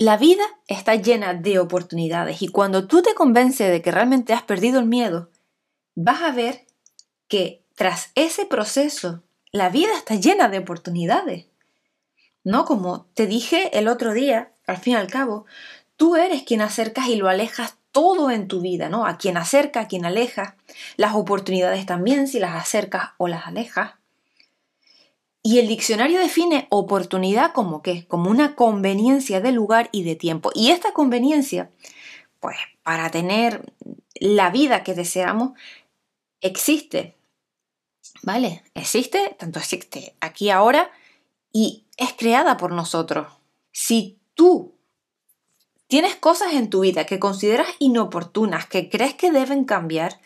La vida está llena de oportunidades y cuando tú te convences de que realmente has perdido el miedo, vas a ver que tras ese proceso la vida está llena de oportunidades. ¿No? Como te dije el otro día, al fin y al cabo, tú eres quien acercas y lo alejas todo en tu vida, ¿no? A quien acerca, a quien aleja. Las oportunidades también, si las acercas o las alejas. Y el diccionario define oportunidad como qué? Como una conveniencia de lugar y de tiempo. Y esta conveniencia, pues para tener la vida que deseamos, existe. ¿Vale? Existe, tanto existe aquí ahora y es creada por nosotros. Si tú tienes cosas en tu vida que consideras inoportunas, que crees que deben cambiar,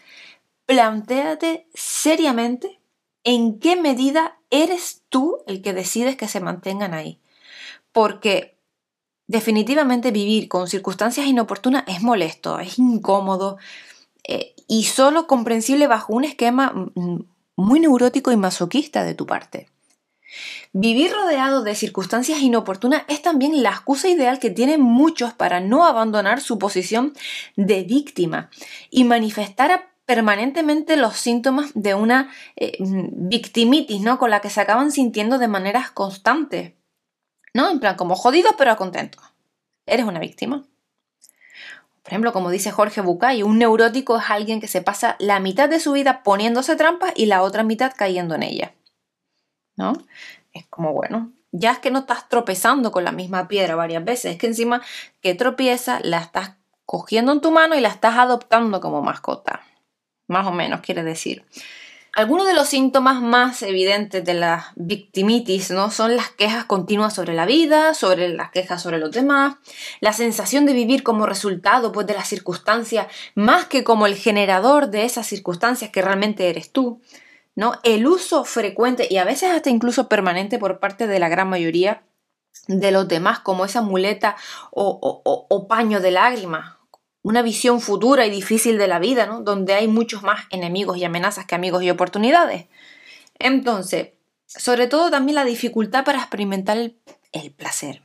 plantéate seriamente en qué medida eres tú el que decides que se mantengan ahí. Porque definitivamente vivir con circunstancias inoportunas es molesto, es incómodo eh, y solo comprensible bajo un esquema mm, muy neurótico y masoquista de tu parte. Vivir rodeado de circunstancias inoportunas es también la excusa ideal que tienen muchos para no abandonar su posición de víctima y manifestar permanentemente los síntomas de una eh, victimitis, ¿no? Con la que se acaban sintiendo de maneras constantes, ¿no? En plan, como jodidos pero contentos. Eres una víctima. Por ejemplo, como dice Jorge Bucay, un neurótico es alguien que se pasa la mitad de su vida poniéndose trampas y la otra mitad cayendo en ella. ¿No? Es como, bueno, ya es que no estás tropezando con la misma piedra varias veces, es que encima que tropieza la estás cogiendo en tu mano y la estás adoptando como mascota más o menos quiere decir. Algunos de los síntomas más evidentes de la victimitis ¿no? son las quejas continuas sobre la vida, sobre las quejas sobre los demás, la sensación de vivir como resultado pues, de las circunstancias más que como el generador de esas circunstancias que realmente eres tú. ¿no? El uso frecuente y a veces hasta incluso permanente por parte de la gran mayoría de los demás como esa muleta o, o paño de lágrimas una visión futura y difícil de la vida, ¿no? Donde hay muchos más enemigos y amenazas que amigos y oportunidades. Entonces, sobre todo también la dificultad para experimentar el, placer.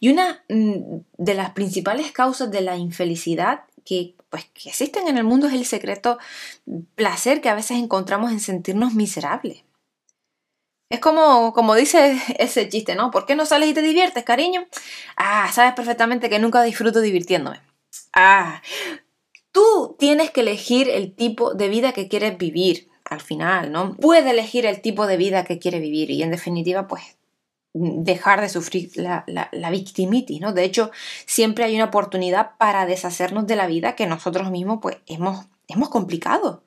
Y una mm, de las principales causas de la infelicidad que, pues, que existen en el mundo es el secreto placer que a veces encontramos en sentirnos miserables. Es como, como dice ese chiste, ¿no? ¿Por qué no sales y te diviertes, cariño? Ah, sabes perfectamente que nunca disfruto divirtiéndome. Ah, tú tienes que elegir el tipo de vida que quieres vivir al final, ¿no? Puedes elegir el tipo de vida que quieres vivir y en definitiva, pues dejar de sufrir la, la, victimitis, ¿no? De hecho, siempre hay una oportunidad para deshacernos de la vida que nosotros mismos, pues, hemos, hemos complicado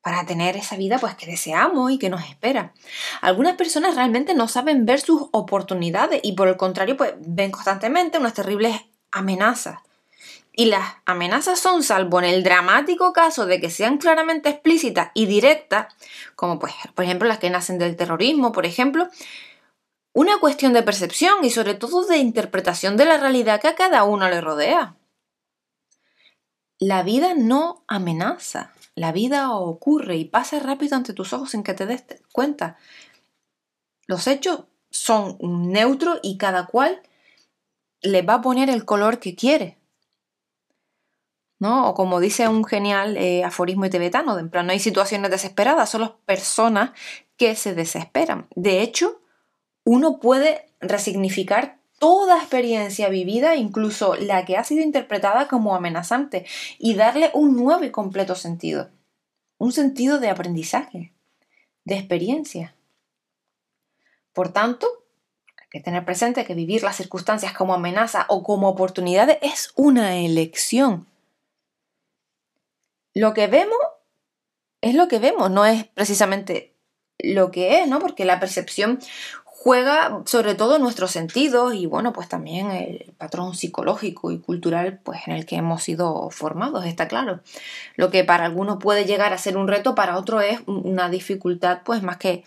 para tener esa vida pues que deseamos y que nos espera. Algunas personas realmente no saben ver sus oportunidades y por el contrario pues ven constantemente unas terribles amenazas. Y las amenazas son, salvo en el dramático caso de que sean claramente explícitas y directas, como pues, por ejemplo las que nacen del terrorismo, por ejemplo, una cuestión de percepción y sobre todo de interpretación de la realidad que a cada uno le rodea. La vida no amenaza, la vida ocurre y pasa rápido ante tus ojos sin que te des cuenta. Los hechos son neutros y cada cual le va a poner el color que quiere. ¿No? O como dice un genial eh, aforismo tibetano, de en plan, no hay situaciones desesperadas, solo personas que se desesperan. De hecho, uno puede resignificar toda experiencia vivida, incluso la que ha sido interpretada como amenazante, y darle un nuevo y completo sentido. Un sentido de aprendizaje, de experiencia. Por tanto, hay que tener presente que vivir las circunstancias como amenaza o como oportunidades es una elección lo que vemos es lo que vemos, no es precisamente lo que es, ¿no? Porque la percepción juega sobre todo nuestros sentidos y bueno, pues también el patrón psicológico y cultural pues en el que hemos sido formados, está claro. Lo que para algunos puede llegar a ser un reto, para otros es una dificultad pues más que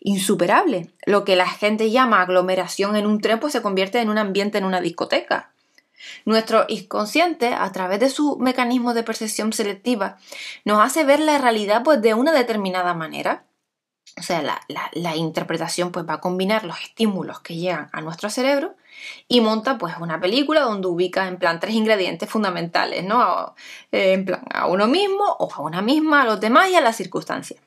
insuperable. Lo que la gente llama aglomeración en un tren pues se convierte en un ambiente en una discoteca. Nuestro inconsciente, a través de su mecanismo de percepción selectiva, nos hace ver la realidad pues, de una determinada manera. O sea, la, interpretación pues, va a combinar los estímulos que llegan a nuestro cerebro y monta pues una película donde ubica en plan tres ingredientes fundamentales, ¿no? Eh, en plan a uno mismo o a una misma, a los demás y a las circunstancias.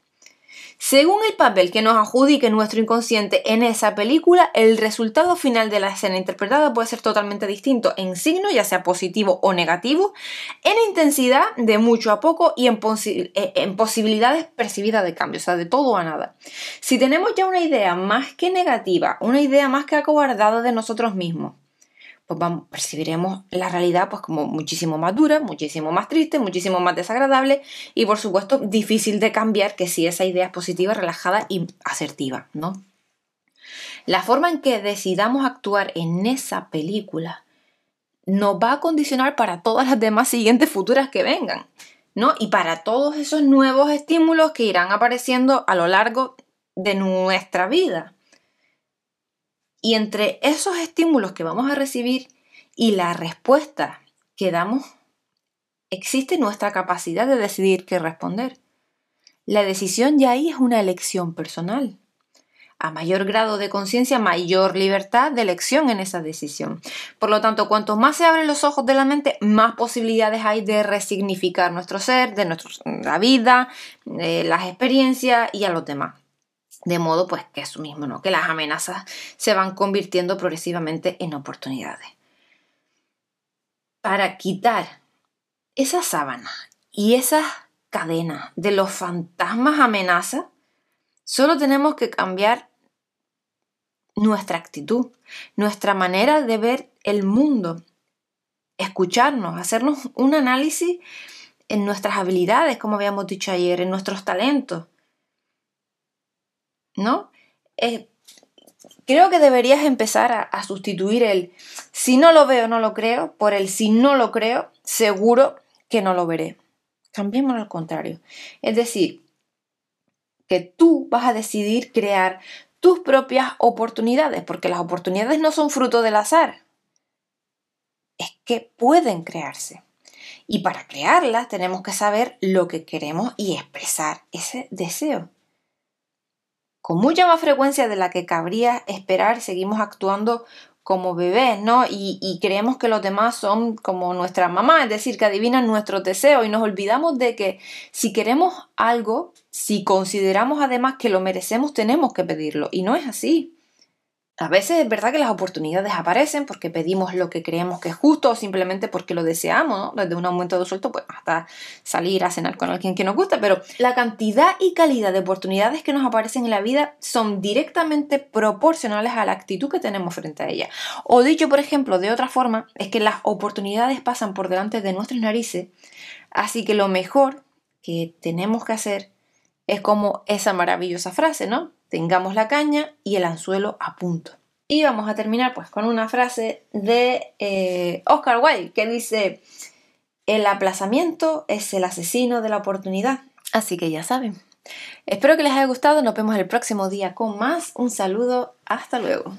Según el papel que nos adjudique nuestro inconsciente en esa película, el resultado final de la escena interpretada puede ser totalmente distinto en signo, ya sea positivo o negativo, en intensidad de mucho a poco y en, eh, posibilidades percibidas de cambio, o sea, de todo a nada. Si tenemos ya una idea más que negativa, una idea más que acobardada de nosotros mismos, pues vamos, percibiremos la realidad pues como muchísimo más dura, muchísimo más triste, muchísimo más desagradable y por supuesto difícil de cambiar que si esa idea es positiva, relajada y asertiva, ¿no? La forma en que decidamos actuar en esa película nos va a condicionar para todas las demás siguientes futuras que vengan, ¿no? Y para todos esos nuevos estímulos que irán apareciendo a lo largo de nuestra vida. Y entre esos estímulos que vamos a recibir y la respuesta que damos, existe nuestra capacidad de decidir qué responder. La decisión ya ahí es una elección personal. A mayor grado de conciencia, mayor libertad de elección en esa decisión. Por lo tanto, cuanto más se abren los ojos de la mente, más posibilidades hay de resignificar nuestro ser, de la vida, de las experiencias y a los demás. De modo pues que eso mismo, ¿no? Que las amenazas se van convirtiendo progresivamente en oportunidades. Para quitar esa sábana y esas cadenas de los fantasmas amenazas, solo tenemos que cambiar nuestra actitud, nuestra manera de ver el mundo, escucharnos, hacernos un análisis en nuestras habilidades, como habíamos dicho ayer, en nuestros talentos ¿no? Creo que deberías empezar a, sustituir el si no lo veo, no lo creo, por el si no lo creo, seguro que no lo veré. Cambiémoslo al contrario. Es decir, que tú vas a decidir crear tus propias oportunidades, porque las oportunidades no son fruto del azar, es que pueden crearse. Y para crearlas tenemos que saber lo que queremos y expresar ese deseo con mucha más frecuencia de la que cabría esperar, seguimos actuando como bebés, ¿no? Y, creemos que los demás son como nuestra mamá, es decir, que adivinan nuestros deseos y nos olvidamos de que si queremos algo, si consideramos además que lo merecemos, tenemos que pedirlo. Y no es así. A veces es verdad que las oportunidades aparecen porque pedimos lo que creemos que es justo o simplemente porque lo deseamos, ¿no? Desde un aumento de sueldo, pues hasta salir a cenar con alguien que nos gusta, pero la cantidad y calidad de oportunidades que nos aparecen en la vida son directamente proporcionales a la actitud que tenemos frente a ella. O dicho, por ejemplo, de otra forma, es que las oportunidades pasan por delante de nuestras narices, así que lo mejor que tenemos que hacer es como esa maravillosa frase, ¿no? Tengamos la caña y el anzuelo a punto. Y vamos a terminar pues con una frase de eh, Oscar Wilde que dice, el aplazamiento es el asesino de la oportunidad. Así que ya saben. Espero que les haya gustado, nos vemos el próximo día con más. Un saludo, hasta luego.